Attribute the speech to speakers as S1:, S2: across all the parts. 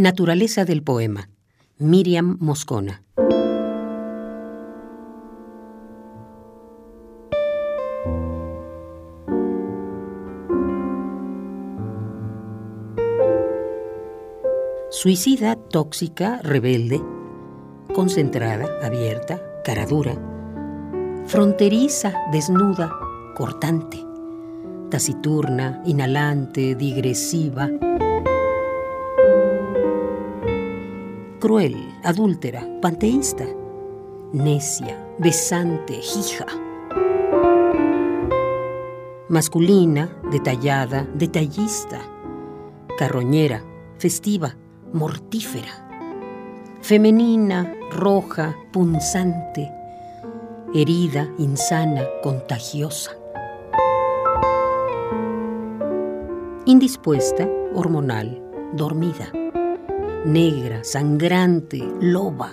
S1: Naturaleza del poema. Miriam Moscona. Suicida, tóxica, rebelde, concentrada, abierta, cara dura, fronteriza, desnuda, cortante, taciturna, inhalante, digresiva, cruel, adúltera, panteísta, necia, besante, hija. Masculina, detallada, detallista, carroñera, festiva, mortífera. Femenina, roja, punzante, herida, insana, contagiosa. Indispuesta, hormonal, dormida negra, sangrante, loba.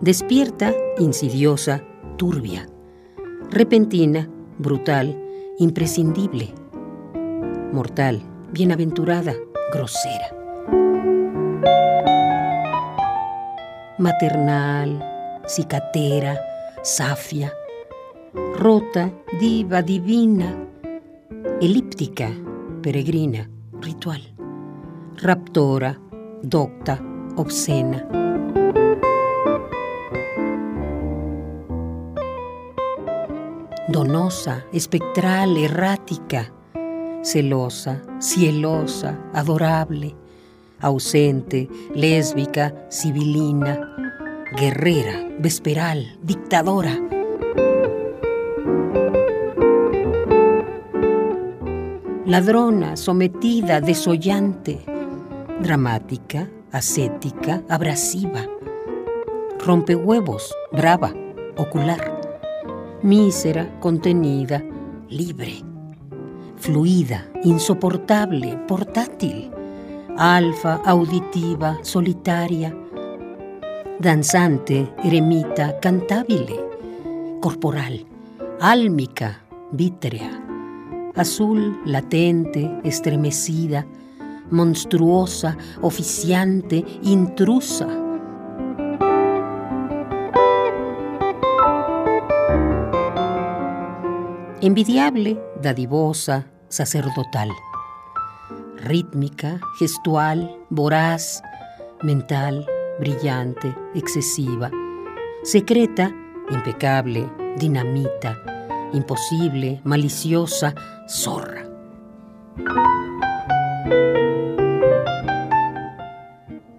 S1: Despierta, insidiosa, turbia. Repentina, brutal, imprescindible. Mortal, bienaventurada, grosera. Maternal, cicatera, safia. Rota, diva, divina. Elíptica, peregrina, ritual. Raptora, docta, obscena. Donosa, espectral, errática, celosa, cielosa, adorable, ausente, lésbica, civilina, guerrera, vesperal, dictadora. Ladrona, sometida, desollante, dramática, ascética, abrasiva, rompehuevos, brava, ocular, mísera, contenida, libre, fluida, insoportable, portátil, alfa, auditiva, solitaria, danzante, eremita, cantabile, corporal, álmica, vítrea, azul, latente, estremecida, monstruosa, oficiante, intrusa. Envidiable, dadivosa, sacerdotal. Rítmica, gestual, voraz, mental, brillante, excesiva. Secreta, impecable, dinamita, imposible, maliciosa, zorra.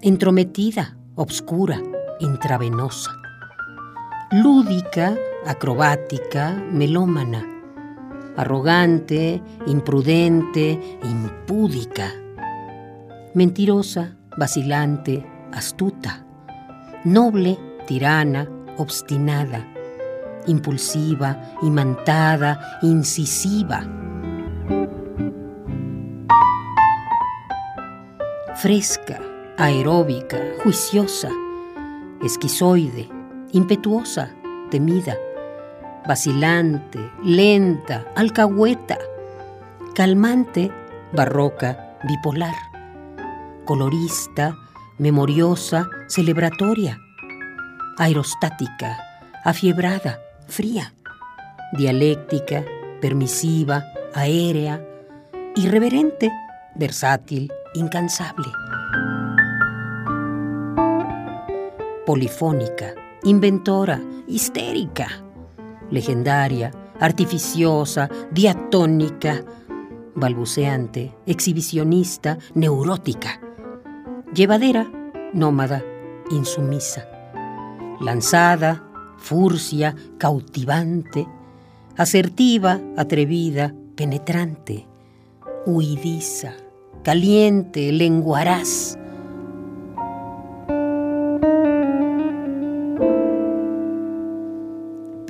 S1: Entrometida, obscura, intravenosa, lúdica, acrobática, melómana, arrogante, imprudente, impúdica, mentirosa, vacilante, astuta, noble, tirana, obstinada, impulsiva, imantada, incisiva. Fresca, aeróbica, juiciosa, esquizoide, impetuosa, temida, vacilante, lenta, alcahueta, calmante, barroca, bipolar, colorista, memoriosa, celebratoria, aerostática, afiebrada, fría, dialéctica, permisiva, aérea, irreverente, versátil, incansable. Polifónica, inventora, histérica, legendaria, artificiosa, diatónica, balbuceante, exhibicionista, neurótica, llevadera, nómada, insumisa, lanzada, furcia, cautivante, asertiva, atrevida, penetrante, huidiza, caliente, lenguaraz,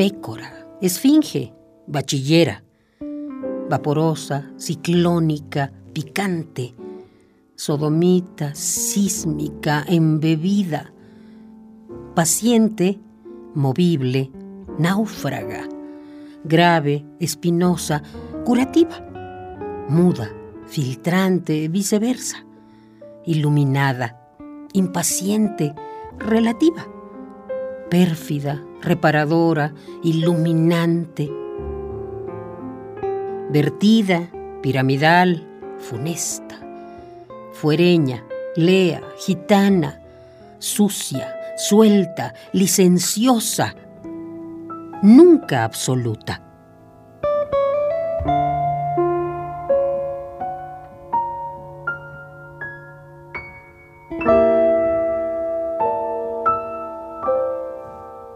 S1: pécora, esfinge, bachillera, vaporosa, ciclónica, picante, sodomita, sísmica, embebida, paciente, movible, náufraga, grave, espinosa, curativa, muda, filtrante, viceversa, iluminada, impaciente, relativa, pérfida, reparadora, iluminante, vertida, piramidal, funesta, fuereña, lea, gitana, sucia, suelta, licenciosa, nunca absoluta.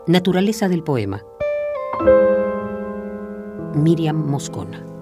S1: Naturaleza del poema. Miriam Moscona.